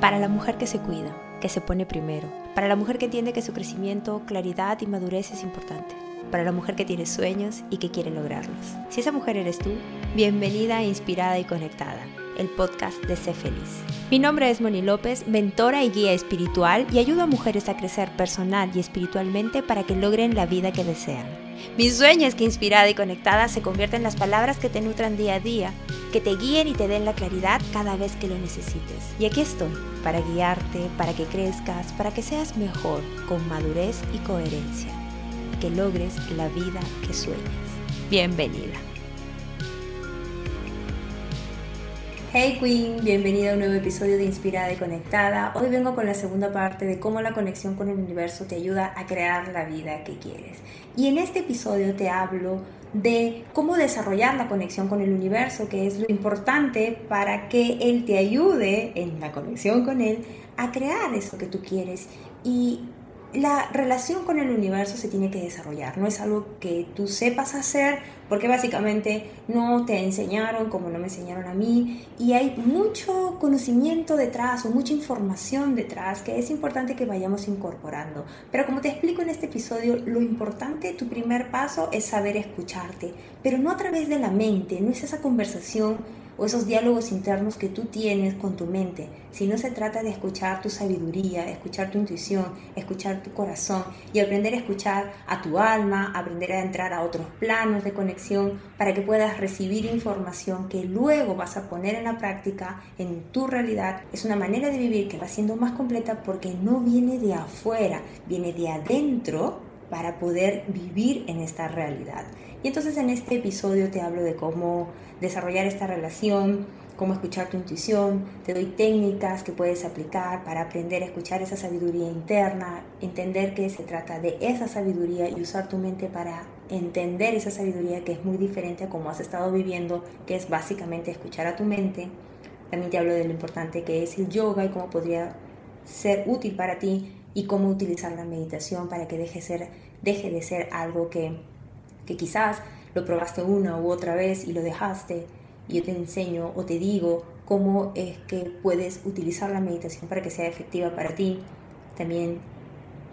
Para la mujer que se cuida, que se pone primero. Para la mujer que entiende que su crecimiento, claridad y madurez es importante. Para la mujer que tiene sueños y que quiere lograrlos. Si esa mujer eres tú, bienvenida, inspirada y conectada el podcast de Sé Feliz. Mi nombre es Moni López, mentora y guía espiritual y ayudo a mujeres a crecer personal y espiritualmente para que logren la vida que desean. Mi sueño es que inspirada y conectada se convierta en las palabras que te nutran día a día, que te guíen y te den la claridad cada vez que lo necesites. Y aquí estoy, para guiarte, para que crezcas, para que seas mejor, con madurez y coherencia, que logres la vida que sueñas. Bienvenida. Hey Queen, bienvenida a un nuevo episodio de Inspirada y Conectada. Hoy vengo con la segunda parte de cómo la conexión con el universo te ayuda a crear la vida que quieres. Y en este episodio te hablo de cómo desarrollar la conexión con el universo, que es lo importante para que él te ayude en la conexión con él a crear eso que tú quieres. Y la relación con el universo se tiene que desarrollar, no es algo que tú sepas hacer porque básicamente no te enseñaron como no me enseñaron a mí y hay mucho conocimiento detrás o mucha información detrás que es importante que vayamos incorporando. Pero como te explico en este episodio, lo importante, tu primer paso es saber escucharte, pero no a través de la mente, no es esa conversación esos diálogos internos que tú tienes con tu mente, si no se trata de escuchar tu sabiduría, escuchar tu intuición, escuchar tu corazón y aprender a escuchar a tu alma, aprender a entrar a otros planos de conexión para que puedas recibir información que luego vas a poner en la práctica en tu realidad. Es una manera de vivir que va siendo más completa porque no viene de afuera, viene de adentro para poder vivir en esta realidad. Y entonces en este episodio te hablo de cómo desarrollar esta relación, cómo escuchar tu intuición, te doy técnicas que puedes aplicar para aprender a escuchar esa sabiduría interna, entender que se trata de esa sabiduría y usar tu mente para entender esa sabiduría que es muy diferente a cómo has estado viviendo, que es básicamente escuchar a tu mente. También te hablo de lo importante que es el yoga y cómo podría ser útil para ti y cómo utilizar la meditación para que deje, ser, deje de ser algo que, que quizás lo probaste una u otra vez y lo dejaste. Y yo te enseño o te digo cómo es que puedes utilizar la meditación para que sea efectiva para ti. También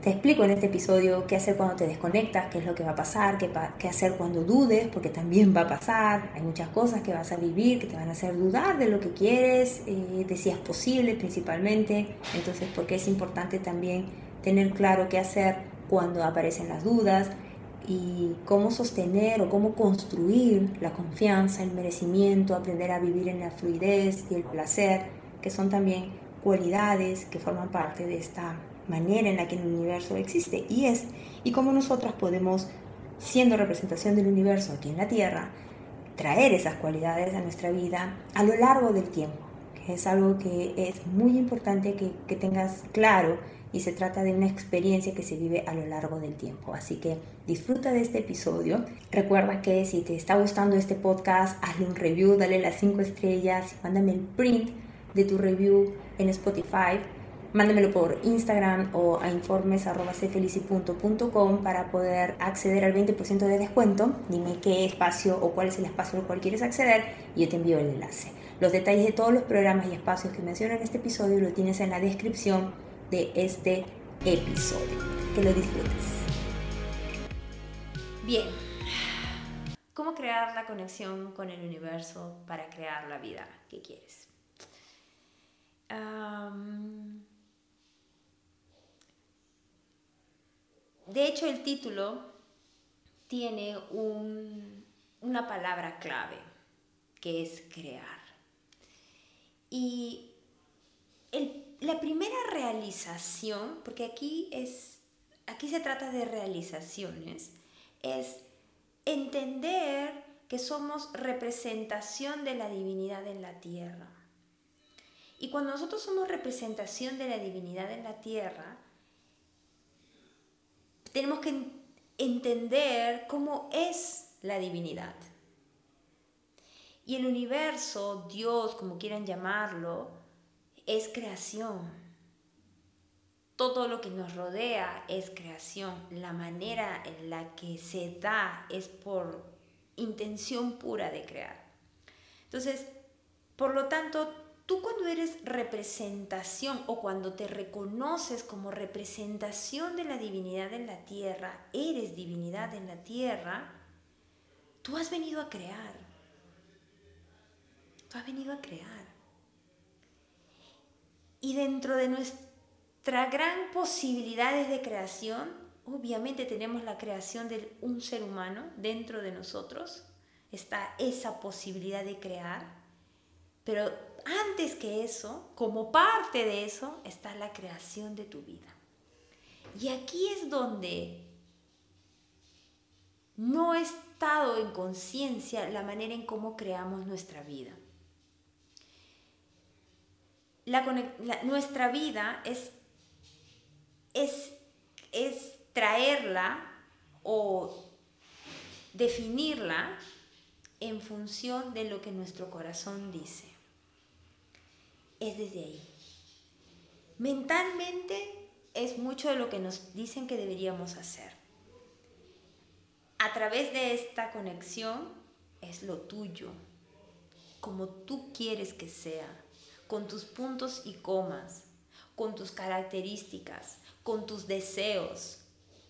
te explico en este episodio qué hacer cuando te desconectas, qué es lo que va a pasar, qué, qué, hacer cuando dudes, porque también va a pasar. Hay muchas cosas que vas a vivir que te van a hacer dudar de lo que quieres, eh, de si es posible principalmente. Entonces, porque es importante también tener claro qué hacer cuando aparecen las dudas y cómo sostener o cómo construir la confianza, el merecimiento, aprender a vivir en la fluidez y el placer, que son también cualidades que forman parte de esta manera en la que el universo existe y es, y cómo nosotras podemos, siendo representación del universo aquí en la Tierra, traer esas cualidades a nuestra vida a lo largo del tiempo, es algo que es muy importante que, que tengas claro y se trata de una experiencia que se vive a lo largo del tiempo. Así que disfruta de este episodio. Recuerda que si te está gustando este podcast, hazle un review, dale las 5 estrellas, mándame el print de tu review en Spotify mándamelo por Instagram o a informes.cfelici.com para poder acceder al 20% de descuento. Dime qué espacio o cuál es el espacio al cual quieres acceder y yo te envío el enlace. Los detalles de todos los programas y espacios que menciono en este episodio lo tienes en la descripción de este episodio. Que lo disfrutes. Bien. ¿Cómo crear la conexión con el universo para crear la vida que quieres? de hecho, el título tiene una palabra clave, que es crear. Y la primera realización, porque aquí, es, aquí se trata de realizaciones, es entender que somos representación de la divinidad en la tierra. Y cuando nosotros somos representación de la divinidad en la tierra, tenemos que entender cómo es la divinidad. Y el universo, Dios, como quieran llamarlo, es creación. Todo lo que nos rodea es creación. La manera en la que se da es por intención pura de crear. Entonces, por lo tanto, tú cuando eres representación o cuando te reconoces como representación de la divinidad en la tierra, eres divinidad en la tierra, tú has venido a crear. Tú has venido a crear. Y dentro de nuestra gran posibilidades de creación, obviamente tenemos la creación de un ser humano dentro de nosotros, está esa posibilidad de crear, pero antes que eso, como parte de eso, está la creación de tu vida. Y aquí es donde no he estado en conciencia la manera en cómo creamos nuestra vida. Nuestra vida es, es, es traerla o definirla en función de lo que nuestro corazón dice. Es desde ahí. Mentalmente es mucho de lo que nos dicen que deberíamos hacer. A través de esta conexión es lo tuyo, como tú quieres que sea, con tus puntos y comas, con tus características, con tus deseos,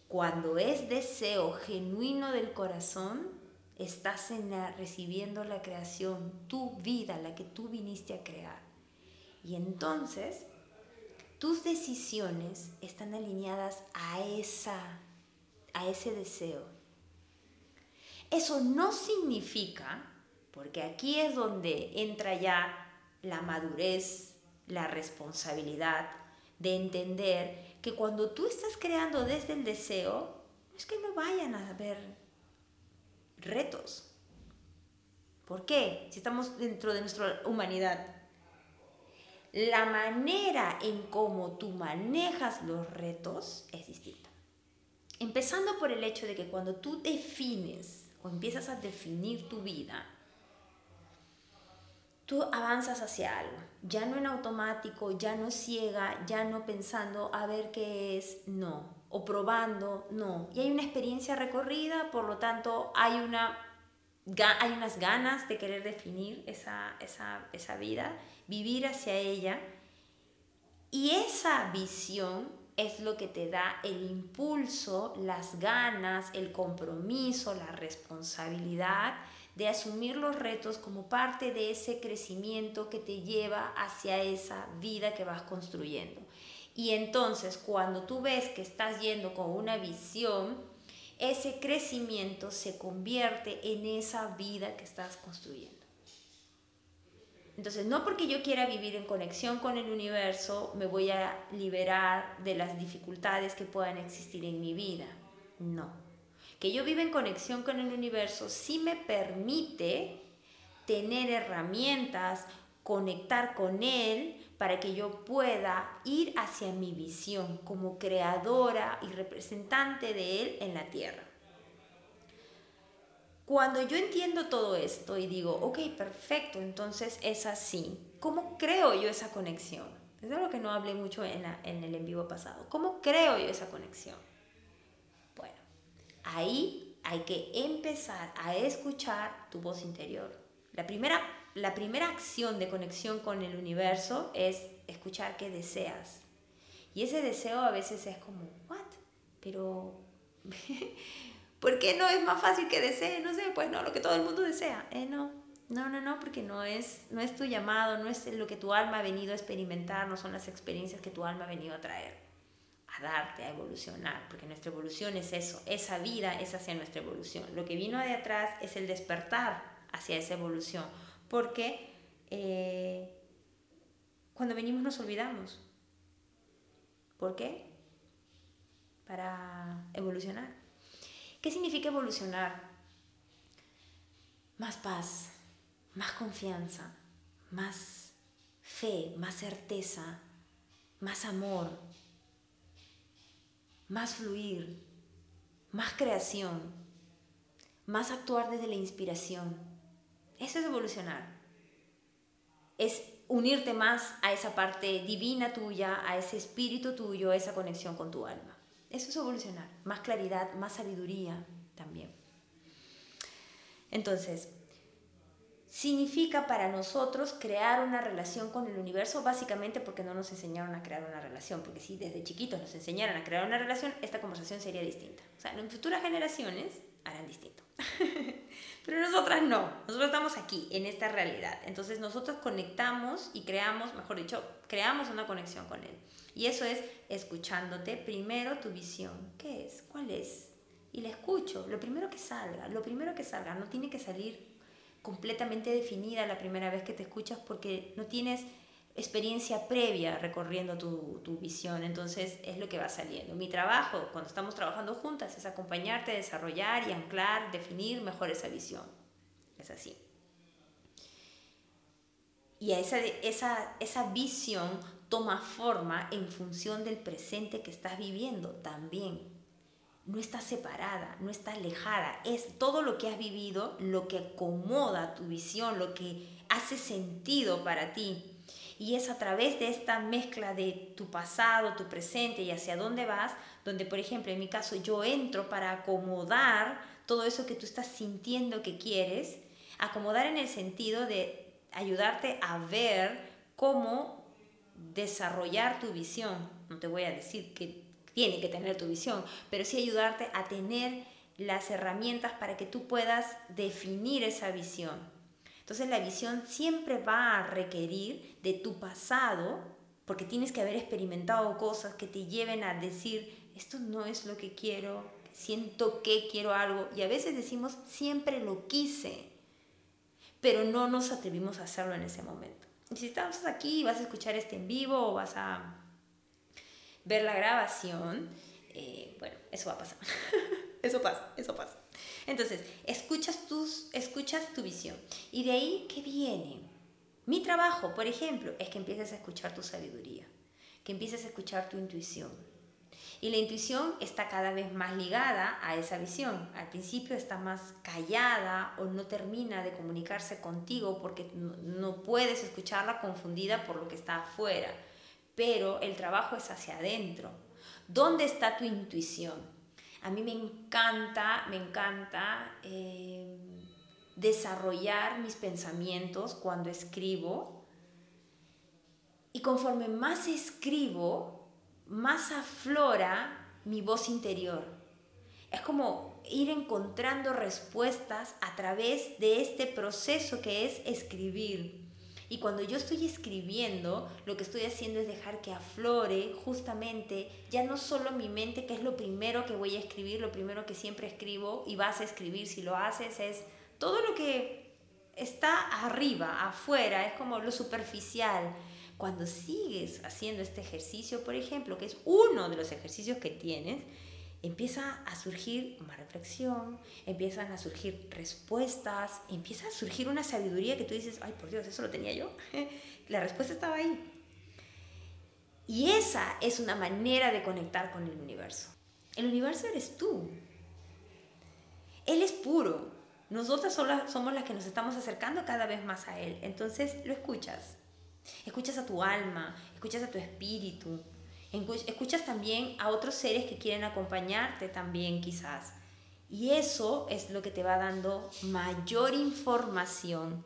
cuando es deseo genuino del corazón, estás en recibiendo la creación, tu vida, la que tú viniste a crear. Y entonces, tus decisiones están alineadas a, esa, a ese deseo. Eso no significa, porque aquí es donde entra ya la madurez, la responsabilidad de entender que cuando tú estás creando desde el deseo, es que no vayan a haber retos. ¿Por qué? Si estamos dentro de nuestra humanidad. La manera en cómo tú manejas los retos es distinta. Empezando por el hecho de que cuando tú defines o empiezas a definir tu vida, tú avanzas hacia algo, ya no en automático, ya no ciega, ya no pensando a ver qué es, no, o probando, no. Y hay una experiencia recorrida, por lo tanto hay, una, hay unas ganas de querer definir esa, esa, esa vida, vivir hacia ella. Y esa visión es lo que te da el impulso, las ganas, el compromiso, la responsabilidad de asumir los retos como parte de ese crecimiento que te lleva hacia esa vida que vas construyendo. Y entonces cuando tú ves que estás yendo con una visión, ese crecimiento se convierte en esa vida que estás construyendo. Entonces, no porque yo quiera vivir en conexión con el universo, me voy a liberar de las dificultades que puedan existir en mi vida. No que yo viva en conexión con el universo sí me permite tener herramientas, conectar con él para que yo pueda ir hacia mi visión como creadora y representante de él en la tierra. Cuando yo entiendo todo esto y digo, ok, perfecto, entonces es así, ¿cómo creo yo esa conexión? Es lo que no hablé mucho en, en el en vivo pasado. ¿Cómo creo yo esa conexión? Ahí hay que empezar a escuchar tu voz interior. La primera, la primera acción de conexión con el universo es escuchar qué deseas. Y ese deseo a veces es como, ¿what? Pero, ¿por qué no es más fácil que desee? No sé, pues no, lo que todo el mundo desea. Eh, no, no, no, no, porque no es, no es tu llamado, no es lo que tu alma ha venido a experimentar, no son las experiencias que tu alma ha venido a traer darte, a evolucionar, porque nuestra evolución es eso, esa vida es hacia nuestra evolución. Lo que vino de atrás es el despertar hacia esa evolución, porque eh, cuando venimos nos olvidamos. ¿Por qué? Para evolucionar. ¿Qué significa evolucionar? Más paz, más confianza, más fe, más certeza, más amor, más fluir, más creación, más actuar desde la inspiración. Eso es evolucionar. Es unirte más a esa parte divina tuya, a ese espíritu tuyo, a esa conexión con tu alma. Eso es evolucionar. Más claridad, más sabiduría también. Entonces, significa para nosotros crear una relación con el universo, básicamente porque no nos enseñaron a crear una relación, porque si desde chiquitos nos enseñaran a crear una relación, esta conversación sería distinta. O sea, en futuras generaciones harán distinto. Pero nosotras no, nosotros estamos aquí, en esta realidad. Entonces nosotros conectamos y creamos, mejor dicho, creamos una conexión con Él. Y eso es escuchándote primero tu visión. ¿Qué es? ¿Cuál es? Y la escucho, lo primero que salga, lo primero que salga, no tiene que salir completamente definida la primera vez que te escuchas porque no tienes experiencia previa recorriendo tu, tu, visión, entonces es lo que va saliendo. Mi trabajo, cuando estamos trabajando juntas, es acompañarte, desarrollar y anclar, definir mejor esa visión. Es así. Y esa, esa, esa visión toma forma en función del presente que estás viviendo también no está separada, no está alejada, es todo lo que has vivido, lo que acomoda tu visión, lo que hace sentido para ti. Y es a través de esta mezcla de tu pasado, tu presente y hacia dónde vas, donde por ejemplo en mi caso yo entro para acomodar todo eso que tú estás sintiendo que quieres, acomodar en el sentido de ayudarte a ver cómo desarrollar tu visión. No te voy a decir que tiene que tener tu visión, pero sí ayudarte a tener las herramientas para que tú puedas definir esa visión. Entonces la visión siempre va a requerir de tu pasado, porque tienes que haber experimentado cosas que te lleven a decir, esto no es lo que quiero, siento que quiero algo, y a veces decimos, siempre lo quise, pero no nos atrevimos a hacerlo en ese momento. Y si estás aquí, vas a escuchar este en vivo o vas a ver la grabación, eh, bueno, eso va a pasar. eso pasa, eso pasa. Entonces, escuchas, tus, escuchas tu visión. ¿Y de ahí qué viene? Mi trabajo, por ejemplo, es que empieces a escuchar tu sabiduría, que empieces a escuchar tu intuición. Y la intuición está cada vez más ligada a esa visión. Al principio está más callada o no termina de comunicarse contigo porque no, no puedes escucharla confundida por lo que está afuera pero el trabajo es hacia adentro. ¿Dónde está tu intuición? A mí me encanta, me encanta eh, desarrollar mis pensamientos cuando escribo. Y conforme más escribo, más aflora mi voz interior. Es como ir encontrando respuestas a través de este proceso que es escribir. Y cuando yo estoy escribiendo, lo que estoy haciendo es dejar que aflore justamente ya no solo mi mente, que es lo primero que voy a escribir, lo primero que siempre escribo y vas a escribir si lo haces, es todo lo que está arriba, afuera, es como lo superficial. Cuando sigues haciendo este ejercicio, por ejemplo, que es uno de los ejercicios que tienes, empieza a surgir más reflexión, empiezan a surgir respuestas, empieza a surgir una sabiduría que tú dices, ay por Dios, eso lo tenía yo. La respuesta estaba ahí. Y esa es una manera de conectar con el universo. El universo eres tú. Él es puro. Nosotras somos las que nos estamos acercando cada vez más a Él. Entonces lo escuchas. Escuchas a tu alma, escuchas a tu espíritu, Escuchas también a otros seres que quieren acompañarte también quizás. Y eso es lo que te va dando mayor información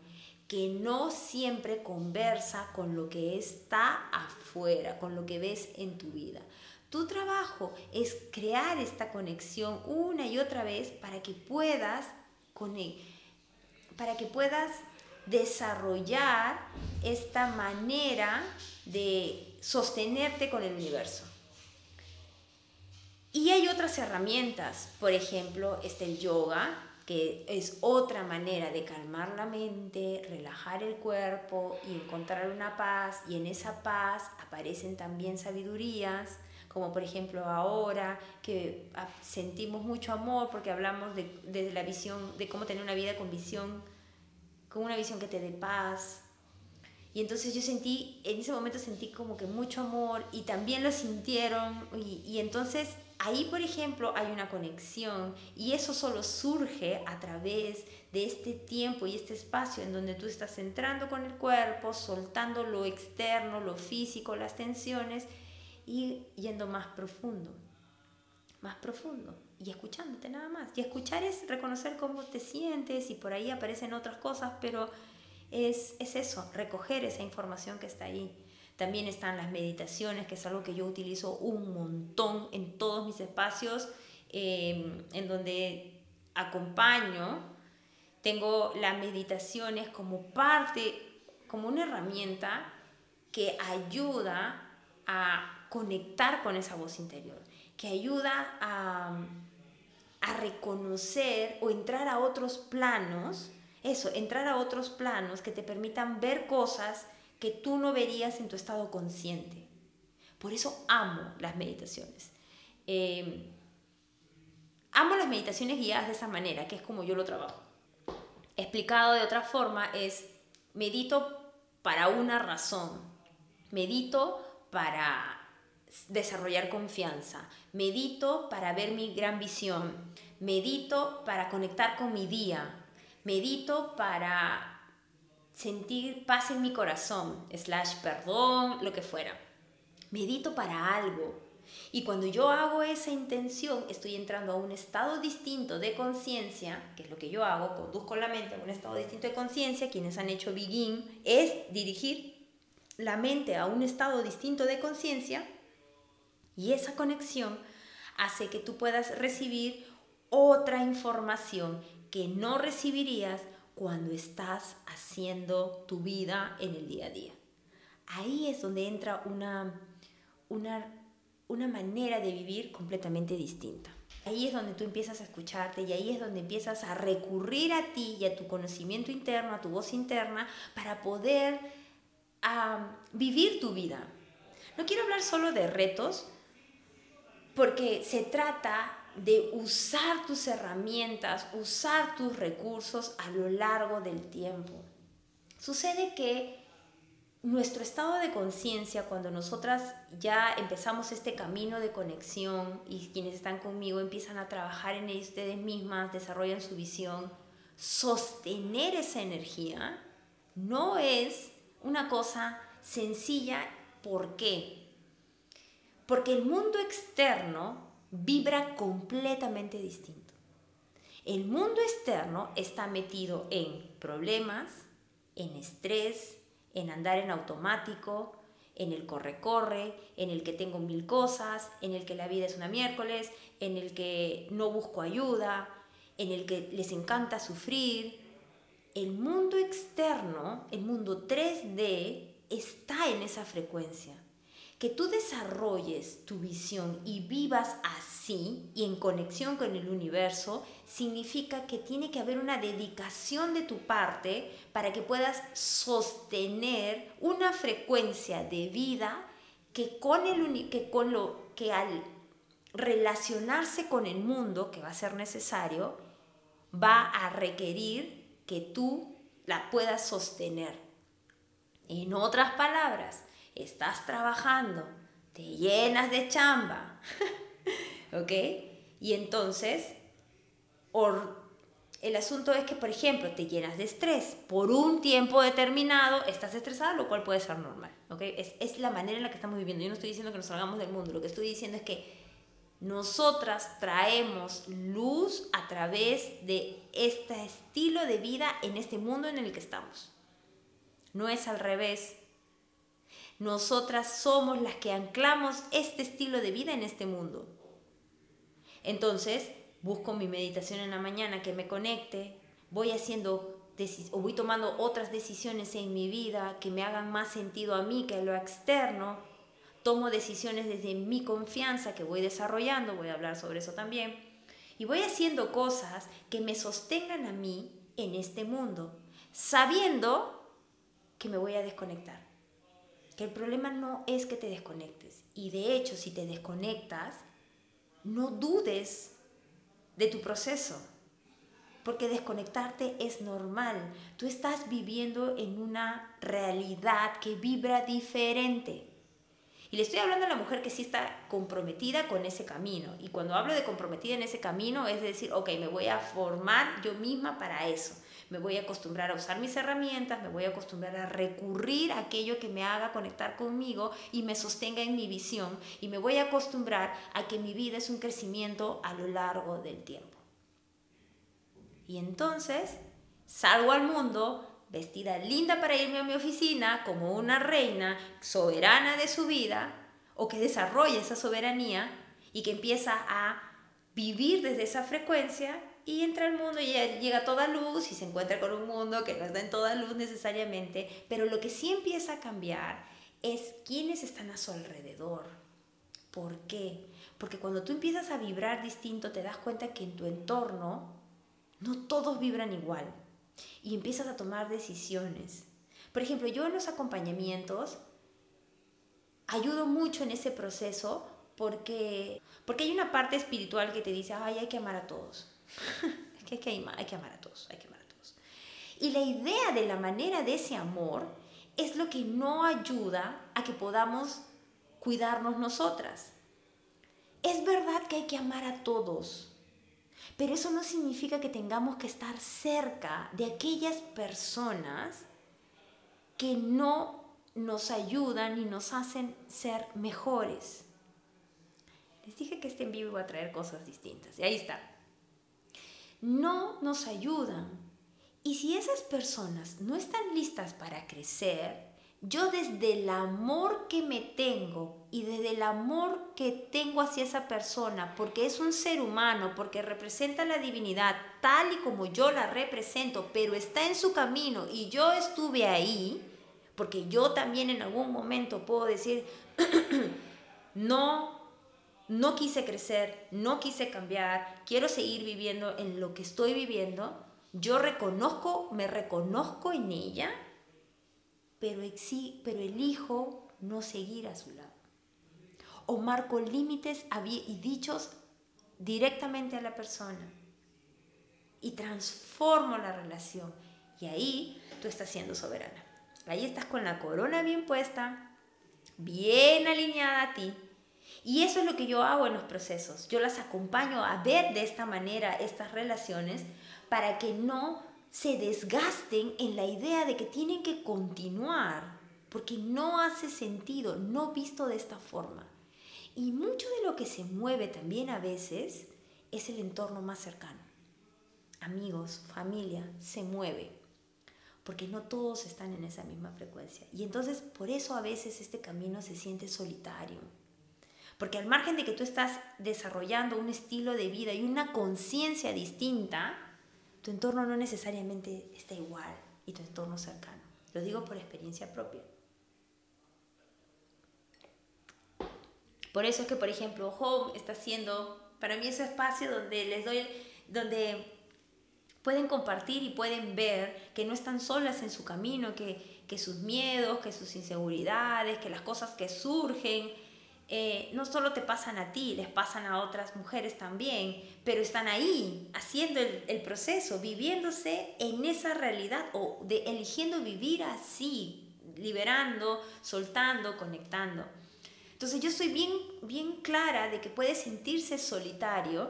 que no siempre conversa con lo que está afuera, con lo que ves en tu vida. Tu trabajo es crear esta conexión una y otra vez para que puedas para que puedas desarrollar esta manera de sostenerte con el universo. Y hay otras herramientas, por ejemplo, está el yoga, que es otra manera de calmar la mente, relajar el cuerpo y encontrar una paz, y en esa paz aparecen también sabidurías, como por ejemplo ahora que sentimos mucho amor porque hablamos de, de la visión, de cómo tener una vida con visión, con una visión que te dé paz, y entonces yo sentí, en ese momento sentí como que mucho amor y también lo sintieron. Y, y, entonces ahí, por ejemplo, hay una conexión y eso solo surge a través de este tiempo y este espacio en donde tú estás entrando con el cuerpo, soltando lo externo, lo físico, las tensiones y yendo más profundo, más profundo y escuchándote nada más. Y escuchar es reconocer cómo te sientes y por ahí aparecen otras cosas, pero es, es eso, recoger esa información que está ahí. También están las meditaciones, que es algo que yo utilizo un montón en todos mis espacios, em, en donde acompaño. Tengo las meditaciones como parte, como una herramienta que ayuda a conectar con esa voz interior, que ayuda a, a reconocer o entrar a otros planos, eso, entrar a otros planos que te permitan ver cosas que tú no verías en tu estado consciente. Por eso amo las meditaciones. Em, amo las meditaciones guiadas de esa manera, que es como yo lo trabajo. Explicado de otra forma es, medito para una razón. Medito para desarrollar confianza. Medito para ver mi gran visión. Medito para conectar con mi día. Medito para sentir paz en mi corazón, slash perdón, lo que fuera. Medito para algo. Y cuando yo hago esa intención, estoy entrando a un estado distinto de conciencia, que es lo que yo hago, conduzco la mente a un estado distinto de conciencia. Quienes han hecho Begin es dirigir la mente a un estado distinto de conciencia y esa conexión hace que tú puedas recibir otra información que no recibirías cuando estás haciendo tu vida en el día a día. Ahí es donde entra una, una, una manera de vivir completamente distinta. Ahí es donde tú empiezas a escucharte y ahí es donde empiezas a recurrir a ti y a tu conocimiento interno, a tu voz interna, para poder vivir tu vida. No quiero hablar solo de retos, porque se trata de usar tus herramientas, usar tus recursos a lo largo del tiempo. Sucede que nuestro estado de conciencia, cuando nosotras ya empezamos este camino de conexión y quienes están conmigo empiezan a trabajar en ustedes mismas, desarrollan su visión, sostener esa energía no es una cosa sencilla. ¿Por qué? Porque el mundo externo vibra completamente distinto. El mundo externo está metido en problemas, en estrés, en andar en automático, en el corre-corre, en el que tengo mil cosas, en el que la vida es una miércoles, en el que no busco ayuda, en el que les encanta sufrir. El mundo externo, el mundo 3D, está en esa frecuencia que tú desarrolles tu visión y vivas así y en conexión con el universo, significa que tiene que haber una dedicación de tu parte para que puedas sostener una frecuencia de vida que con, el, que con lo que al relacionarse con el mundo, que va a ser necesario, va a requerir que tú la puedas sostener. En otras palabras, estás trabajando, te llenas de chamba, ¿ok? Y entonces, el asunto es que, por ejemplo, te llenas de estrés por un tiempo determinado, estás estresada, lo cual puede ser normal, ¿ok? Es, es la manera en la que estamos viviendo. Yo no estoy diciendo que nos salgamos del mundo, lo que estoy diciendo es que nosotras traemos luz a través de este estilo de vida en este mundo en el que estamos. No es al revés. Nosotras somos las que anclamos este estilo de vida en este mundo. Entonces, busco mi meditación en la mañana que me conecte, voy haciendo o voy tomando otras decisiones en mi vida que me hagan más sentido a mí que a lo externo. Tomo decisiones desde mi confianza que voy desarrollando, voy a hablar sobre eso también. Y voy haciendo cosas que me sostengan a mí en este mundo, sabiendo que me voy a desconectar el problema no es que te desconectes. Y de hecho, si te desconectas, no dudes de tu proceso. Porque desconectarte es normal. Tú estás viviendo en una realidad que vibra diferente. Y le estoy hablando a la mujer que sí está comprometida con ese camino. Y cuando hablo de comprometida en ese camino es decir, ok, me voy a formar yo misma para eso me voy a acostumbrar a usar mis herramientas, me voy a acostumbrar a recurrir a aquello que me haga conectar conmigo y me sostenga en mi visión y me voy a acostumbrar a que mi vida es un crecimiento a lo largo del tiempo. Y entonces salgo al mundo, vestida linda para irme a mi oficina, como una reina soberana de su vida, o que desarrolla esa soberanía y que empieza a vivir desde esa frecuencia y entra al mundo y llega toda luz y se encuentra con un mundo que no está en toda luz necesariamente, pero lo que sí empieza a cambiar es quiénes están a su alrededor. ¿Por qué? Porque cuando tú empiezas a vibrar distinto te das cuenta que en tu entorno no todos vibran igual y empiezas a tomar decisiones. Por ejemplo, yo en los acompañamientos ayudo mucho en ese proceso porque, porque hay una parte espiritual que te dice, ay, hay que amar a todos. es que hay que, hay que amar a todos, hay que amar a todos. Y la idea de la manera de ese amor es lo que no ayuda a que podamos cuidarnos nosotras. Es verdad que hay que amar a todos, pero eso no significa que tengamos que estar cerca de aquellas personas que no nos ayudan y nos hacen ser mejores. Les dije que este en vivo iba a traer cosas distintas. Y ahí está. No nos ayudan. Y si esas personas no están listas para crecer, yo desde el amor que me tengo y desde el amor que tengo hacia esa persona, porque es un ser humano, porque representa la divinidad tal y como yo la represento, pero está en su camino y yo estuve ahí, porque yo también en algún momento puedo decir, no, no quise crecer, no quise cambiar, quiero seguir viviendo en lo que estoy viviendo, yo reconozco, me reconozco en ella pero, pero elijo no seguir a su lado. O marco límites y dichos directamente a la persona. Y transformo la relación. Y ahí tú estás siendo soberana. Ahí estás con la corona bien puesta, bien alineada a ti. Y eso es lo que yo hago en los procesos. Yo las acompaño a ver de esta manera estas relaciones para que no se desgasten en la idea de que tienen que continuar, porque no hace sentido, no visto de esta forma. Y mucho de lo que se mueve también a veces es el entorno más cercano. Amigos, familia, se mueve, porque no todos están en esa misma frecuencia. Y entonces por eso a veces este camino se siente solitario. Porque al margen de que tú estás desarrollando un estilo de vida y una conciencia distinta, tu entorno no necesariamente está igual y tu entorno cercano. Lo digo por experiencia propia. Por eso es que, por ejemplo, Home está siendo para mí ese espacio donde les doy, donde pueden compartir y pueden ver que no están solas en su camino, que, que sus miedos, que sus inseguridades, que las cosas que surgen, eh, no solo te pasan a ti, les pasan a otras mujeres también, pero están ahí haciendo el, proceso, viviéndose en esa realidad o de, eligiendo vivir así, liberando, soltando, conectando. Entonces yo estoy bien, bien clara de que puede sentirse solitario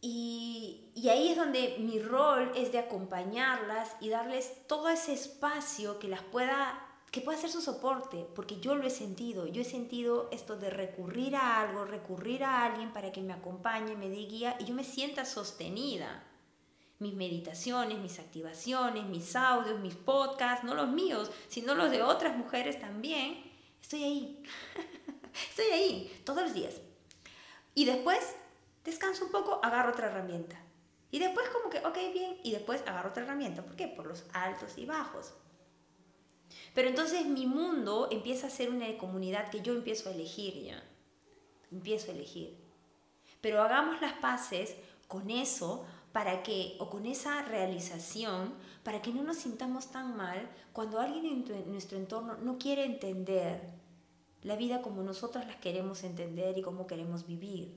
y, y, ahí es donde mi rol es de acompañarlas y darles todo ese espacio que las pueda que pueda ser su soporte, porque yo lo he sentido, yo he sentido esto de recurrir a algo, recurrir a alguien para que me acompañe, me dé guía y yo me sienta sostenida. Mis meditaciones, mis activaciones, mis audios, mis podcasts, no los míos, sino los de otras mujeres también, estoy ahí, estoy ahí todos los días. Y después descanso un poco, agarro otra herramienta. Y después como que, ok, bien, y después agarro otra herramienta. ¿Por qué? Por los altos y bajos. Pero entonces mi mundo empieza a ser una comunidad que yo empiezo a elegir ya. Empiezo a elegir. Pero hagamos las paces con eso para que, o con esa realización, para que no nos sintamos tan mal cuando alguien en, nuestro entorno no quiere entender la vida como nosotras las queremos entender y cómo queremos vivir.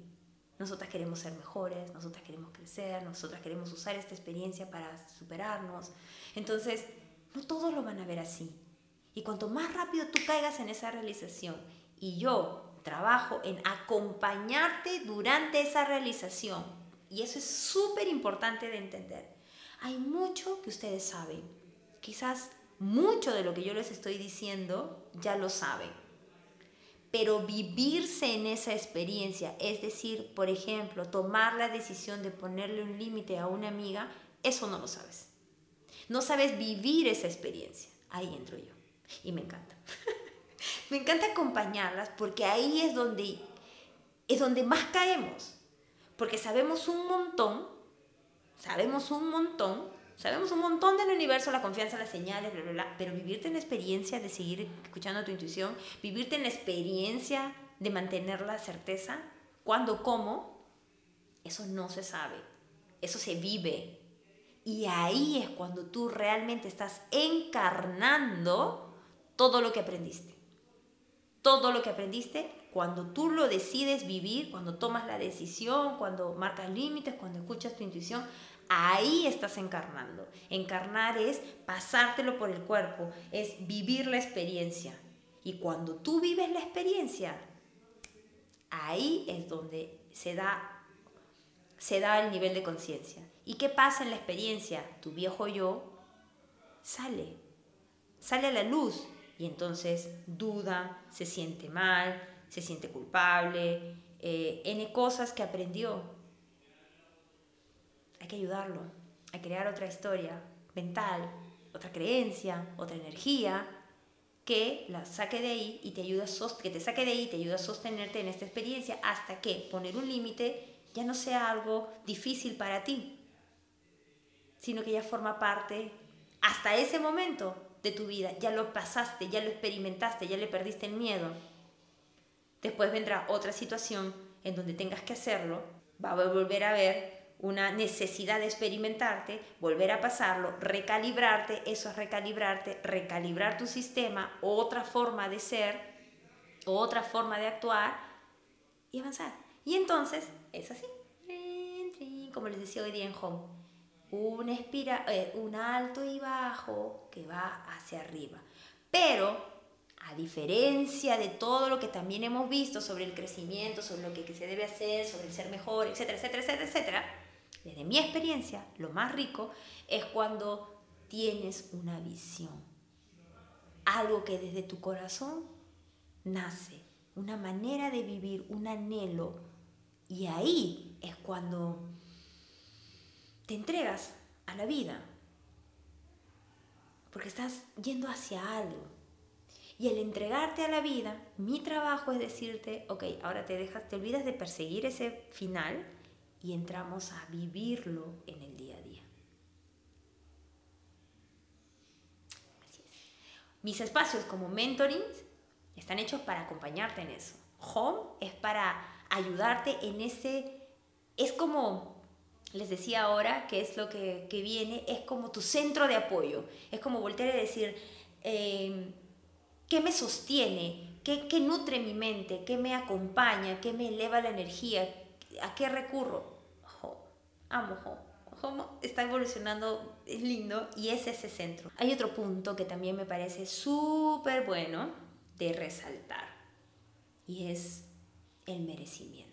Nosotras queremos ser mejores, nosotras queremos crecer, nosotras queremos usar esta experiencia para superarnos. Entonces, no todos lo van a ver así. Y cuanto más rápido tú caigas en esa realización y yo trabajo en acompañarte durante esa realización, y eso es súper importante de entender, hay mucho que ustedes saben. Quizás mucho de lo que yo les estoy diciendo ya lo saben. Pero vivirse en esa experiencia, es decir, por ejemplo, tomar la decisión de ponerle un límite a una amiga, eso no lo sabes. No sabes vivir esa experiencia. Ahí entro yo. Y me encanta. me encanta acompañarlas porque ahí es donde, es donde más caemos. Porque sabemos un montón, sabemos un montón, sabemos un montón del universo, la confianza, las señales, bla, bla, bla, pero vivirte en la experiencia de seguir escuchando tu intuición, vivirte en la experiencia de mantener la certeza, cuando, cómo, eso no se sabe, eso se vive. Y ahí es cuando tú realmente estás encarnando todo lo que aprendiste. Todo lo que aprendiste, cuando tú lo decides vivir, cuando tomas la decisión, cuando marcas límites, cuando escuchas tu intuición, ahí estás encarnando. Encarnar es pasártelo por el cuerpo, es vivir la experiencia. Y cuando tú vives la experiencia, ahí es donde se da, se da el nivel de conciencia. ¿Y qué pasa en la experiencia? Tu viejo yo sale, sale a la luz y entonces duda, se siente mal, se siente culpable, eh, cosas que aprendió. Hay que ayudarlo a crear otra historia mental, otra creencia, otra energía que la saque de ahí y te ayuda a que te saque de ahí te a sostenerte en esta experiencia hasta que poner un límite ya no sea algo difícil para ti, sino que ya forma parte hasta ese momento de tu vida, ya lo pasaste, ya lo experimentaste, ya le perdiste el miedo. Después vendrá otra situación en donde tengas que hacerlo, va a volver a ver una necesidad de experimentarte, volver a pasarlo, recalibrarte, eso es recalibrarte, recalibrar tu sistema, otra forma de ser, otra forma de actuar y avanzar. Y entonces es así, como les decía hoy día en Home, un, espira, eh, un alto y bajo que va hacia arriba. Pero a diferencia de todo lo que también hemos visto sobre el crecimiento, sobre lo que se debe hacer, sobre el ser mejor, etcétera, etcétera, etcétera, etcétera, desde mi experiencia, lo más rico es cuando tienes una visión. Algo que desde tu corazón nace, una manera de vivir, un anhelo. Y ahí es cuando te entregas a la vida. Porque estás yendo hacia algo. Y el entregarte a la vida, mi trabajo es decirte, ok, ahora te dejas, te olvidas de perseguir ese final y entramos a vivirlo en el día a día. Así es. Mis espacios como mentoring están hechos para acompañarte en eso. Home es para ayudarte en ese, es como, les decía ahora, que es lo que, viene, es como tu centro de apoyo. Es como voltear a decir, em, ¿qué me sostiene? ¿Qué, ¿Qué nutre mi mente? ¿Qué me acompaña? ¿Qué me eleva la energía? ¿A qué recurro? amo Home. Home está evolucionando, es lindo y es ese centro. Hay otro punto que también me parece súper bueno de resaltar y es el merecimiento.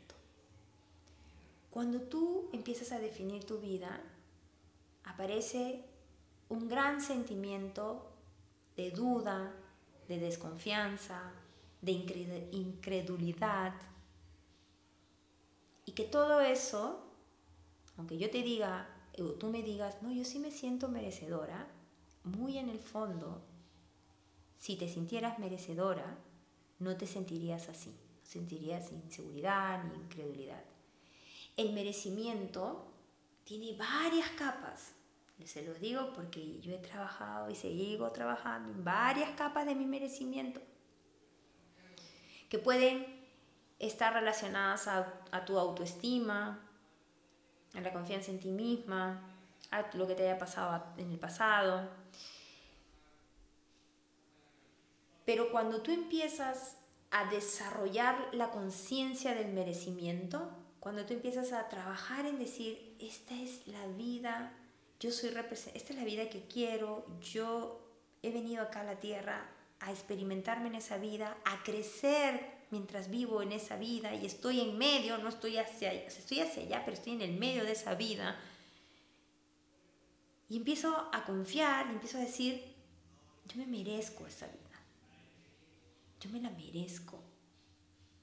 Cuando tú empiezas a definir tu vida, aparece un gran sentimiento de duda, de desconfianza, de incredulidad, y que todo eso aunque yo te diga, o tú me digas, no, yo sí me siento merecedora, muy en el fondo, si te sintieras merecedora, no te sentirías así, sentirías inseguridad ni incredulidad. El merecimiento tiene varias capas. Se los digo porque yo he trabajado y sigo trabajando en varias capas de mi merecimiento que pueden estar relacionadas a, a tu autoestima, a la confianza en ti misma, a lo que te haya pasado en el pasado. Pero cuando tú empiezas a desarrollar la conciencia del merecimiento, cuando tú empiezas a trabajar en decir, esta es la vida, yo soy esta es la vida que quiero, yo he venido acá a la tierra a experimentarme en esa vida, a crecer mientras vivo en esa vida y estoy en medio, no estoy hacia allá, estoy hacia allá, pero estoy en el medio de esa vida. Y empiezo a confiar, y empiezo a decir, yo me merezco esa vida. Yo me la merezco,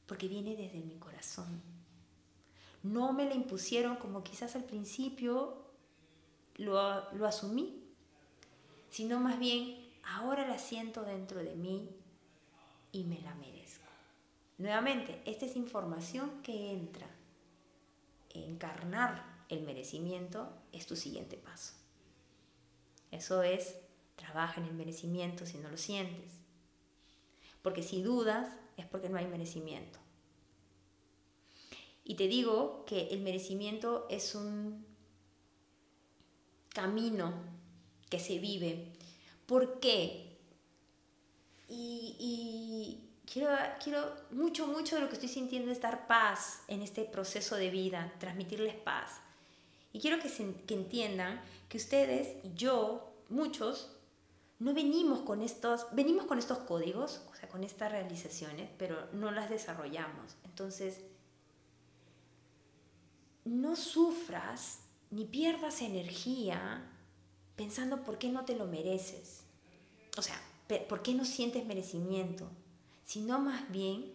porque viene desde mi corazón. No me la impusieron como quizás al principio lo, lo asumí. sino más bien ahora la siento dentro de mí y me la merezco. Nuevamente, esta es información que entra. Encarnar el merecimiento es tu siguiente paso. Eso es, trabaja en el merecimiento si no lo sientes. Porque si dudas es porque no hay merecimiento. Y te digo que el merecimiento es un camino que se vive. ¿Por qué? Y, quiero, quiero mucho, mucho de lo que estoy sintiendo es dar paz en este proceso de vida, transmitirles paz. Y quiero que, que entiendan que ustedes y yo, muchos, no venimos con estos, venimos con estos códigos, o sea, con estas realizaciones, pero no las desarrollamos. Entonces, no sufras ni pierdas energía pensando por qué no te lo mereces. O sea, por qué no sientes merecimiento, sino más bien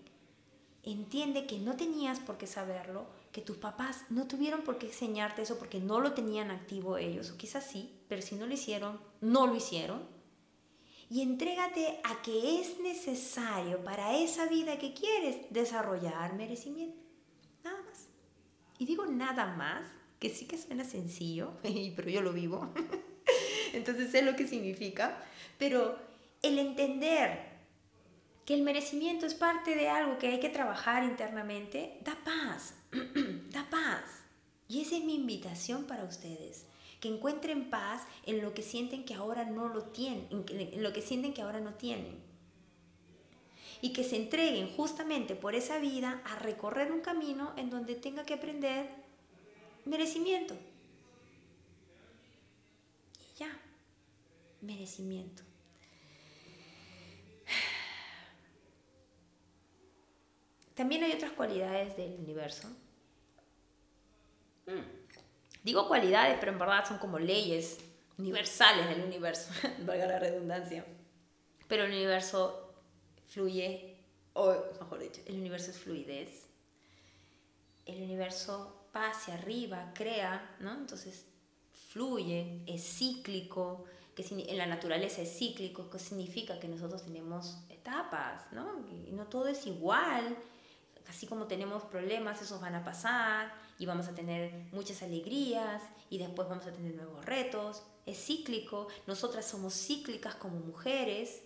entiende que no tenías por qué saberlo, que tus papás no tuvieron por qué enseñarte eso porque no lo tenían activo ellos, o quizás sí, pero si no lo hicieron, no lo hicieron. Y entrégate a que es necesario para esa vida que quieres desarrollar merecimiento. Y digo nada más, que sí que suena sencillo, pero yo lo vivo. Entonces sé lo que significa. Pero el entender que el merecimiento es parte de algo que hay que trabajar internamente, da paz, da paz. Y esa es mi invitación para ustedes, que encuentren paz en lo que sienten que ahora no lo tienen, en lo que sienten que ahora no tienen. Y que se entreguen justamente por esa vida a recorrer un camino en donde tenga que aprender merecimiento. Y ya, merecimiento. También hay otras cualidades del universo. Mm. Digo cualidades, pero en verdad son como leyes universales del universo, valga la redundancia. Pero el universo fluye, o mejor dicho, el universo es fluidez. El universo va hacia arriba, crea, ¿no? Entonces fluye, es cíclico, que en la naturaleza es cíclico, que significa que nosotros tenemos etapas, ¿no? Y no todo es igual así como tenemos problemas, esos van a pasar y vamos a tener muchas alegrías y después vamos a tener nuevos retos. Es cíclico, nosotras somos cíclicas como mujeres.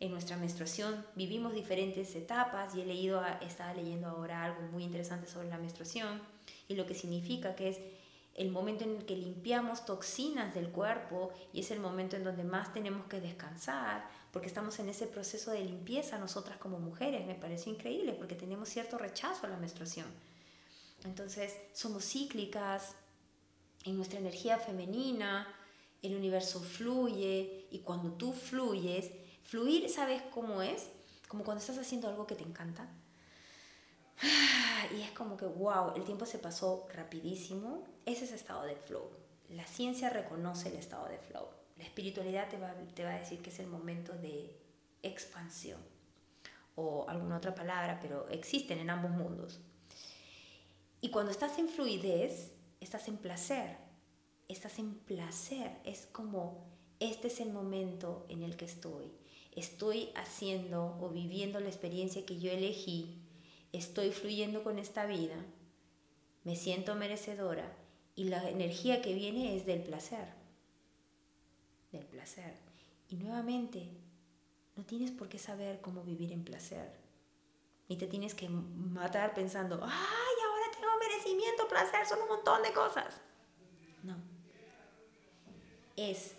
En nuestra menstruación vivimos diferentes etapas y he leído, estaba leyendo ahora algo muy interesante sobre la menstruación y lo que significa que es el momento en el que limpiamos toxinas del cuerpo y es el momento en donde más tenemos que descansar porque estamos en ese proceso de limpieza nosotras como mujeres. Me parece increíble porque tenemos cierto rechazo a la menstruación. Entonces somos cíclicas en nuestra energía femenina, el universo fluye y cuando tú fluyes, fluir, ¿sabes cómo es? Como cuando estás haciendo algo que te encanta. Y es como que, wow, el tiempo se pasó rapidísimo. Ese es estado de flow. La ciencia reconoce el estado de flow. La espiritualidad te va, te va a decir que es el momento de expansión o alguna otra palabra, pero existen en ambos mundos. Y cuando estás en fluidez, estás en placer. Estás en placer. Es como, este es el momento en el que estoy. Estoy haciendo o viviendo la experiencia que yo elegí. Estoy fluyendo con esta vida. Me siento merecedora. Y la energía que viene es del placer del placer. Y nuevamente, no tienes por qué saber cómo vivir en placer. Ni te tienes que matar pensando, ay, ahora tengo merecimiento, placer, son un montón de cosas. No. Es,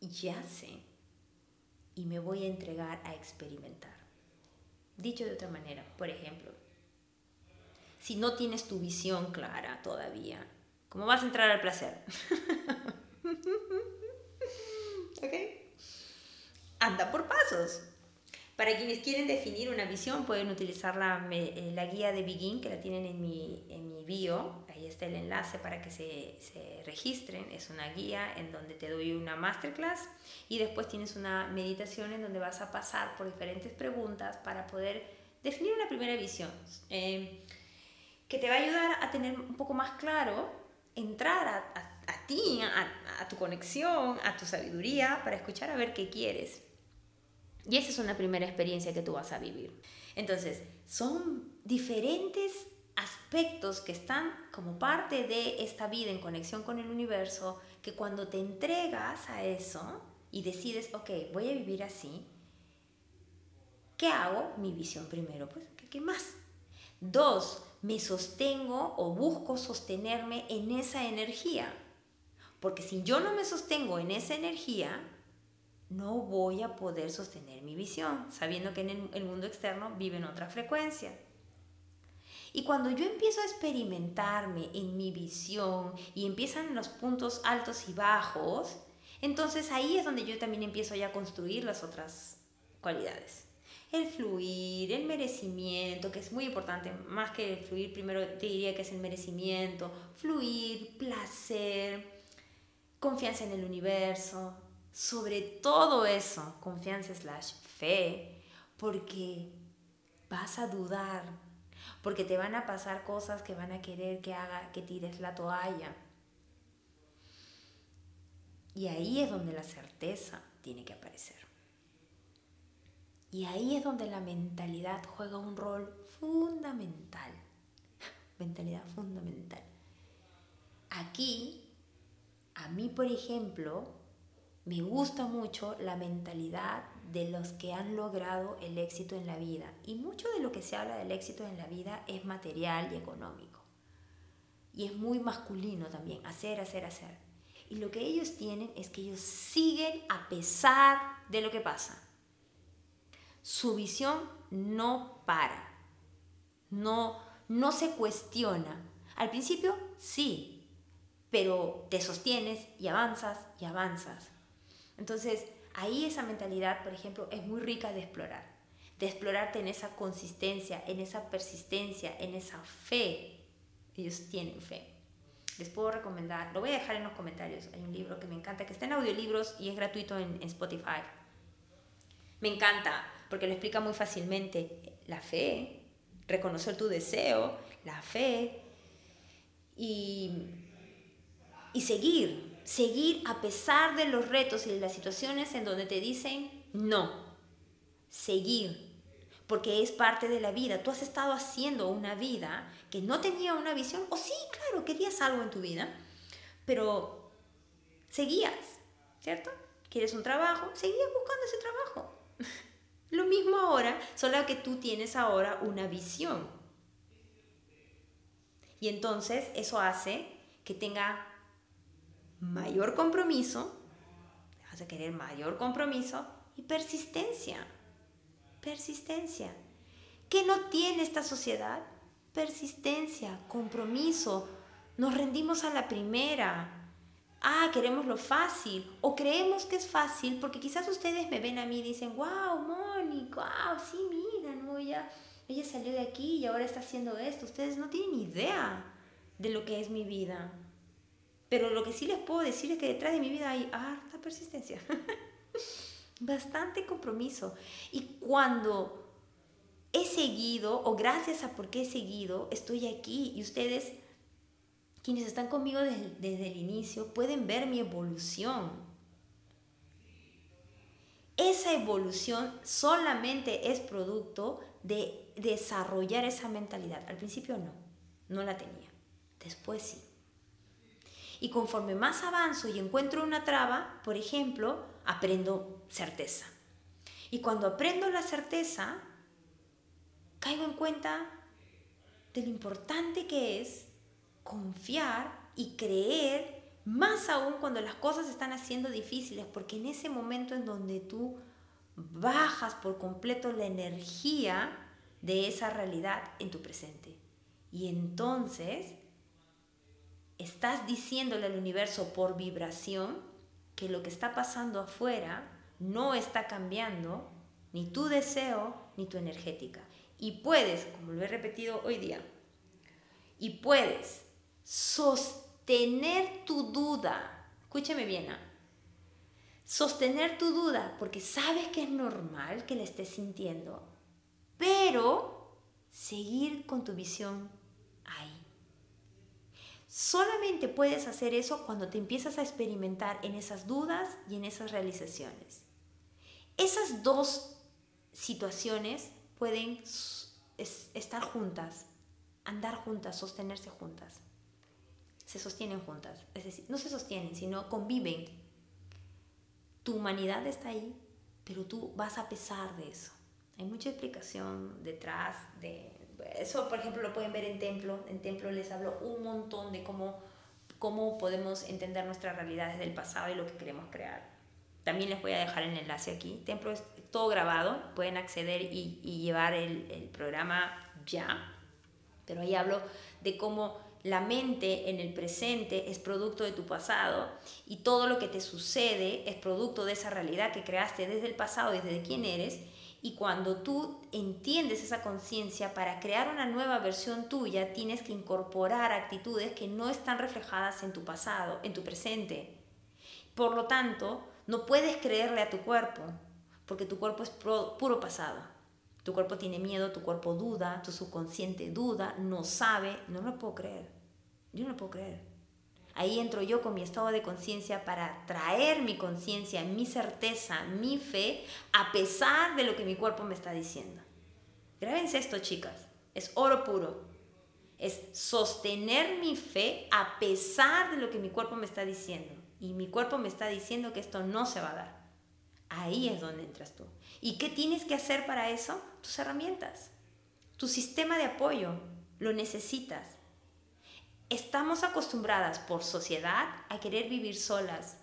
ya sé, y me voy a entregar a experimentar. Dicho de otra manera, por ejemplo, si no tienes tu visión clara todavía, ¿cómo vas a entrar al placer? ¿Ok? Anda por pasos. Para quienes quieren definir una visión, pueden utilizar la, eh, la guía de Begin, que la tienen en mi, en mi bio. Ahí está el enlace para que se, se, registren. Es una guía en donde te doy una masterclass y después tienes una meditación en donde vas a pasar por diferentes preguntas para poder definir una primera visión. Eh, que te va a ayudar a tener un poco más claro, entrar a a ti, a, a tu conexión, a tu sabiduría, para escuchar a ver qué quieres. Y esa es una primera experiencia que tú vas a vivir. Entonces, son diferentes aspectos que están como parte de esta vida en conexión con el universo, que cuando te entregas a eso y decides, ok, voy a vivir así, ¿qué hago? Mi visión primero, pues, ¿qué, más? Dos, me sostengo o busco sostenerme en esa energía. Porque si yo no me sostengo en esa energía, no voy a poder sostener mi visión, sabiendo que en el mundo externo vive en otra frecuencia. Y cuando yo empiezo a experimentarme en mi visión y empiezan los puntos altos y bajos, entonces ahí es donde yo también empiezo ya a construir las otras cualidades. El fluir, el merecimiento, que es muy importante, más que el fluir, primero te diría que es el merecimiento, fluir, placer, confianza en el universo, sobre todo eso, confianza slash fe, porque vas a dudar porque te van a pasar cosas que van a querer que haga que tires la toalla. Y ahí es donde la certeza tiene que aparecer. Y ahí es donde la mentalidad juega un rol fundamental. mentalidad fundamental. Aquí, a mí, por ejemplo, me gusta mucho la mentalidad de los que han logrado el éxito en la vida. Y mucho de lo que se habla del éxito en la vida es material y económico. Y es muy masculino también, hacer, hacer, hacer. Y lo que ellos tienen es que ellos siguen a pesar de lo que pasa. Su visión no para, no, no se cuestiona. Al principio sí, pero te sostienes y avanzas y avanzas entonces, ahí esa mentalidad, por ejemplo, es muy rica de explorar, de explorarte en esa consistencia, en esa persistencia, en esa fe. Ellos tienen fe. Les puedo recomendar, lo voy a dejar en los comentarios, hay un libro que me encanta, que está en audiolibros y es gratuito en, Spotify. Me encanta porque lo explica muy fácilmente. La fe, reconocer tu deseo, la fe y, y seguir, seguir a pesar de los retos y de las situaciones en donde te dicen no. Seguir, porque es parte de la vida. Tú has estado haciendo una vida que no tenía una visión, o sí, claro, querías algo en tu vida, pero seguías, ¿cierto? ¿Quieres un trabajo? Seguías buscando ese trabajo. Lo mismo ahora, solo que tú tienes ahora una visión. Y entonces eso hace que tenga mayor compromiso, vas a querer mayor compromiso y persistencia. Persistencia. ¿Qué no tiene esta sociedad? Persistencia, compromiso. Nos rendimos a la primera. Ah, queremos lo fácil. O creemos que es fácil porque quizás ustedes me ven a mí y dicen, wow, Mónica, wow, sí, mira, ¿no? Ella, ella salió de aquí y ahora está haciendo esto. Ustedes no tienen idea de lo que es mi vida. Pero lo que sí les puedo decir es que detrás de mi vida hay harta persistencia, bastante compromiso. Y cuando he seguido, o gracias a porque he seguido, estoy aquí y ustedes, quienes están conmigo desde, desde el inicio, pueden ver mi evolución. Esa evolución solamente es producto de desarrollar esa mentalidad. Al principio no, no la tenía. Después sí. Y conforme más avanzo y encuentro una traba, por ejemplo, aprendo certeza. Y cuando aprendo la certeza, caigo en cuenta de lo importante que es confiar y creer, más aún cuando las cosas están haciendo difíciles, porque en ese momento en donde tú bajas por completo la energía de esa realidad en tu presente. Y entonces estás diciéndole al universo por vibración que lo que está pasando afuera no está cambiando ni tu deseo ni tu energética. Y puedes, como lo he repetido hoy día, y puedes sostener tu duda. Escúchame bien, ¿ah? sostener tu duda porque sabes que es normal que la estés sintiendo, pero seguir con tu visión ahí Solamente puedes hacer eso cuando te empiezas a experimentar en esas dudas y en esas realizaciones. Esas dos situaciones pueden estar juntas, andar juntas, sostenerse juntas. Se sostienen juntas. Es decir, no se sostienen, sino conviven. Tu humanidad está ahí, pero tú vas a pesar de eso. Hay mucha explicación detrás de eso, por ejemplo, lo pueden ver en Templo. En Templo les hablo un montón de cómo, cómo podemos entender nuestra realidad desde el pasado y lo que queremos crear. También les voy a dejar el enlace aquí. Templo es todo grabado, pueden acceder y, y llevar el, el programa ya. Pero ahí hablo de cómo la mente en el presente es producto de tu pasado y todo lo que te sucede es producto de esa realidad que creaste desde el pasado, desde quién eres y cuando tú entiendes esa conciencia, para crear una nueva versión tuya, tienes que incorporar actitudes que no están reflejadas en tu pasado, en tu presente. Por lo tanto, no puedes creerle a tu cuerpo, porque tu cuerpo es puro pasado. Tu cuerpo tiene miedo, tu cuerpo duda, tu subconsciente duda, no sabe, no lo puedo creer. Yo no lo puedo creer. Ahí entro yo con mi estado de conciencia para traer mi conciencia, mi certeza, mi fe, a pesar de lo que mi cuerpo me está diciendo. Grábense esto, chicas. Es oro puro. Es sostener mi fe a pesar de lo que mi cuerpo me está diciendo. Y mi cuerpo me está diciendo que esto no se va a dar. Ahí es donde entras tú. ¿Y qué tienes que hacer para eso? Tus herramientas. Tu sistema de apoyo. Lo necesitas. Estamos acostumbradas por sociedad a querer vivir solas,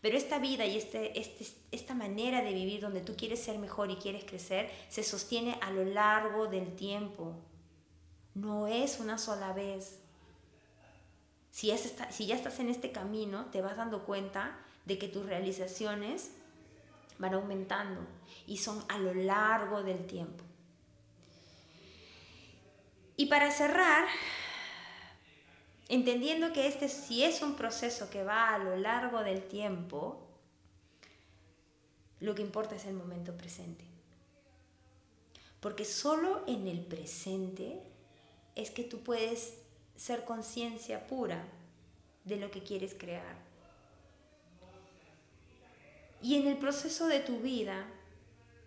pero esta vida y este, este, esta manera de vivir donde tú quieres ser mejor y quieres crecer se sostiene a lo largo del tiempo. No es una sola vez. Si, si ya estás en este camino, te vas dando cuenta de que tus realizaciones van aumentando y son a lo largo del tiempo. Y para cerrar, entendiendo que este si es un proceso que va a lo largo del tiempo, lo que importa es el momento presente. Porque solo en el presente es que tú puedes ser conciencia pura de lo que quieres crear. Y en el proceso de tu vida,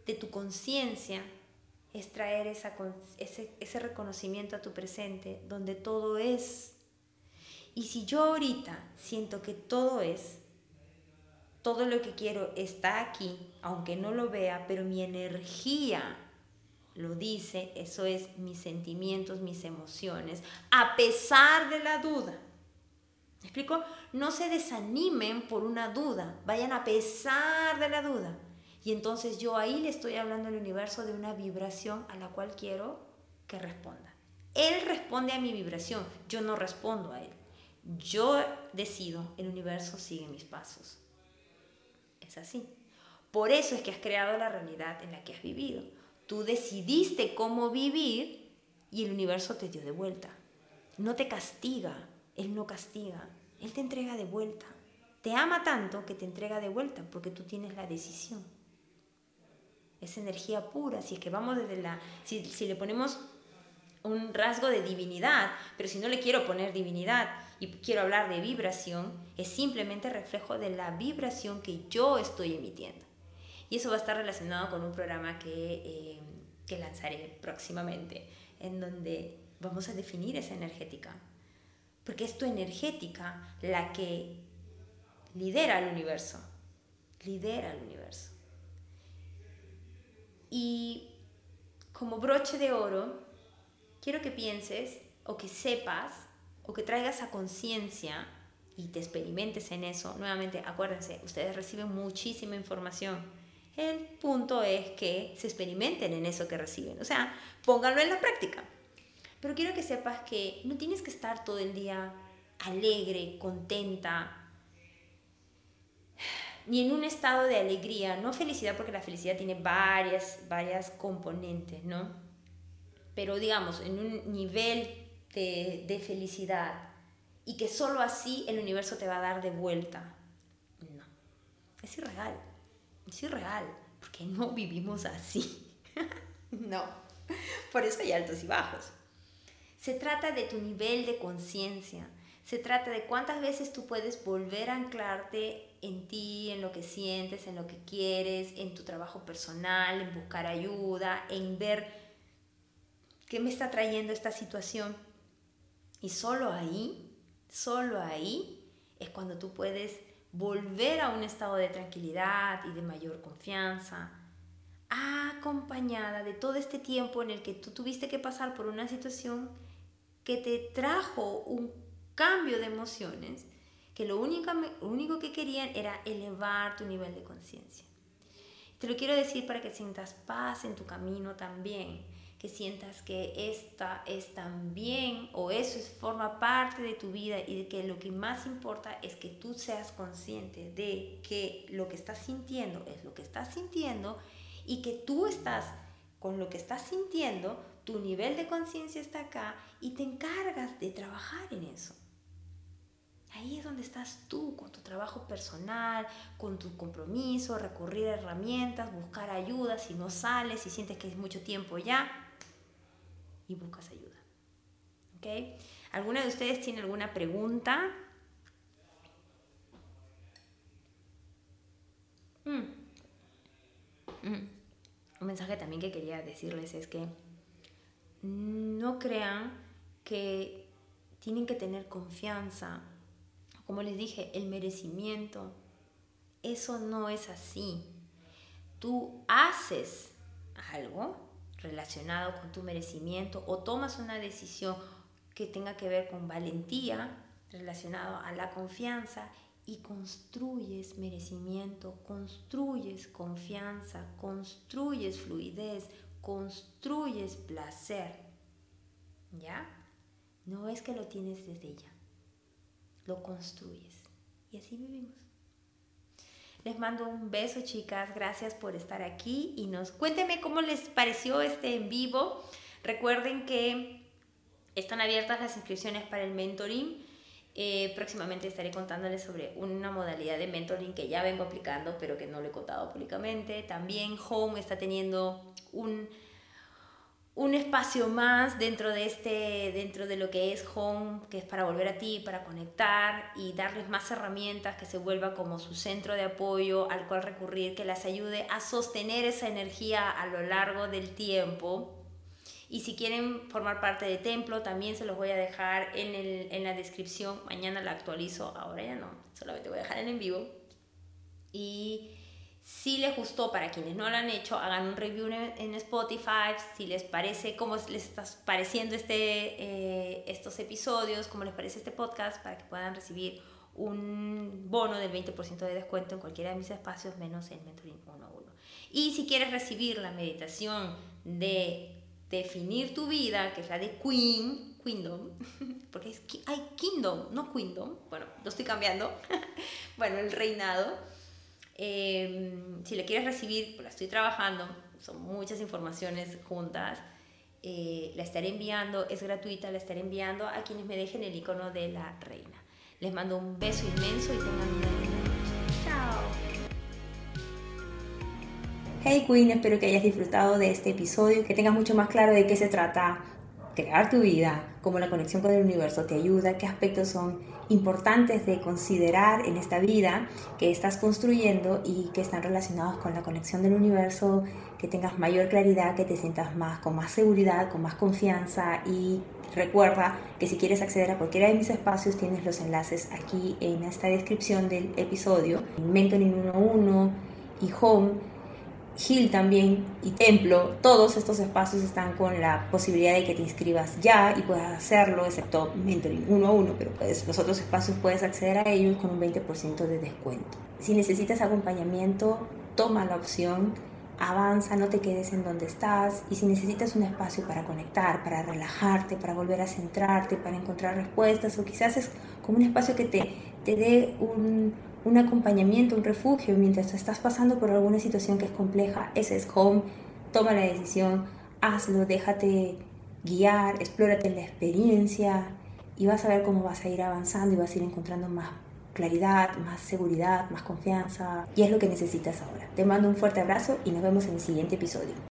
de tu conciencia, es traer esa, ese, ese reconocimiento a tu presente, donde todo es y si yo ahorita siento que todo es, todo lo que quiero está aquí, aunque no lo vea, pero mi energía lo dice, eso es mis sentimientos, mis emociones, a pesar de la duda. ¿Me explico? No se desanimen por una duda, vayan a pesar de la duda. Y entonces yo ahí le estoy hablando al universo de una vibración a la cual quiero que responda. Él responde a mi vibración, yo no respondo a él. Yo decido, el universo sigue mis pasos. Es así. Por eso es que has creado la realidad en la que has vivido. Tú decidiste cómo vivir y el universo te dio de vuelta. No te castiga, Él no castiga, Él te entrega de vuelta. Te ama tanto que te entrega de vuelta porque tú tienes la decisión. Es energía pura, si es que vamos desde la... Si, si le ponemos un rasgo de divinidad, pero si no le quiero poner divinidad, y quiero hablar de vibración, es simplemente reflejo de la vibración que yo estoy emitiendo. Y eso va a estar relacionado con un programa que, eh, que lanzaré próximamente, en donde vamos a definir esa energética. Porque es tu energética la que lidera el universo. Lidera el universo. Y como broche de oro, quiero que pienses o que sepas o que traigas a conciencia y te experimentes en eso, nuevamente acuérdense, ustedes reciben muchísima información. El punto es que se experimenten en eso que reciben, o sea, pónganlo en la práctica. Pero quiero que sepas que no tienes que estar todo el día alegre, contenta, ni en un estado de alegría, no felicidad, porque la felicidad tiene varias, varias componentes, ¿no? Pero digamos, en un nivel de, felicidad y que solo así el universo te va a dar de vuelta. No, es irreal, es irreal, porque no vivimos así. no, por eso hay altos y bajos. Se trata de tu nivel de conciencia, Se trata de cuántas veces tú puedes volver a anclarte en ti, en lo que sientes, en lo que quieres, en tu trabajo personal, en buscar ayuda, en ver qué me está trayendo esta situación. Y solo ahí, solo ahí es cuando tú puedes volver a un estado de tranquilidad y de mayor confianza, acompañada de todo este tiempo en el que tú tuviste que pasar por una situación que te trajo un cambio de emociones, que lo único, único que querían era elevar tu nivel de conciencia. Te lo quiero decir para que sientas paz en tu camino también, que sientas que esta es también o eso es, forma parte de tu vida y de que lo que más importa es que tú seas consciente de que lo que estás sintiendo es lo que estás sintiendo y que tú estás con lo que estás sintiendo, tu nivel de conciencia está acá y te encargas de trabajar en eso. Ahí es donde estás tú, con tu trabajo personal, con tu compromiso, recurrir a herramientas, buscar ayuda si no sales, si sientes que es mucho tiempo ya, buscas ayuda. ¿Ok? ¿Alguna de ustedes tiene alguna pregunta? Mm. Mm. Un mensaje también que quería decirles es que no crean que tienen que tener confianza como les dije, el merecimiento, eso no es así. Tú haces algo relacionado con tu merecimiento o tomas una decisión que tenga que ver con valentía, relacionado a la confianza y construyes merecimiento, construyes confianza, construyes fluidez, construyes placer. ¿Ya? No es que lo tienes desde ya lo construyes. Y así vivimos. Les mando un beso, chicas. Gracias por estar aquí y nos cuéntenme cómo les pareció este en vivo. Recuerden que están abiertas las inscripciones para el mentoring. Eh, próximamente estaré contándoles sobre una modalidad de mentoring que ya vengo aplicando, pero que no lo he contado públicamente. También Home está teniendo un un espacio más dentro de este dentro de lo que es home que es para volver a ti para conectar y darles más herramientas que se vuelva como su centro de apoyo al cual recurrir que las ayude a sostener esa energía a lo largo del tiempo. Y si quieren formar parte de templo también se los voy a dejar en, el, en la descripción. Mañana la actualizo ahora ya no solamente voy a dejar en en vivo. Y si les gustó, para quienes no lo han hecho, hagan un review en Spotify, si les parece, cómo les está pareciendo este, eh, estos episodios, cómo les parece este podcast, para que puedan recibir un bono del 20% de descuento en cualquiera de mis espacios, menos en Mentoring 1 a 1. Y si quieres recibir la meditación de definir tu vida, que es la de Queen, Queendom, porque es, hay Kingdom, no Queendom, bueno, lo estoy cambiando, bueno, el reinado Em, si le quieres recibir, pues la estoy trabajando, son muchas informaciones juntas. Eh, la estaré enviando, es gratuita, la estaré enviando a quienes me dejen el icono de la reina. Les mando un beso inmenso y tengan una linda noche. Chao. Hey Queen, espero que hayas disfrutado de este episodio, que tengas mucho más claro de qué se trata crear tu vida, cómo la conexión con el universo te ayuda, qué aspectos son importantes de considerar en esta vida que estás construyendo y que están relacionados con la conexión del universo, que tengas mayor claridad, que te sientas más con más seguridad, con más confianza y recuerda que si quieres acceder a cualquiera de mis espacios tienes los enlaces aquí en esta descripción del episodio, Mentoring 11 y Home Gil también y Templo, todos estos espacios están con la posibilidad de que te inscribas ya y puedas hacerlo, excepto Mentoring uno a uno, pero puedes, los otros espacios puedes acceder a ellos con un 20% de descuento. Si necesitas acompañamiento, toma la opción, avanza, no te quedes en donde estás y si necesitas un espacio para conectar, para relajarte, para volver a centrarte, para encontrar respuestas o quizás es como un espacio que te, te dé un un acompañamiento, un refugio mientras estás pasando por alguna situación que es compleja. Ese es home. Toma la decisión, hazlo, déjate guiar, explórate la experiencia y vas a ver cómo vas a ir avanzando y vas a ir encontrando más claridad, más seguridad, más confianza y es lo que necesitas ahora. Te mando un fuerte abrazo y nos vemos en el siguiente episodio.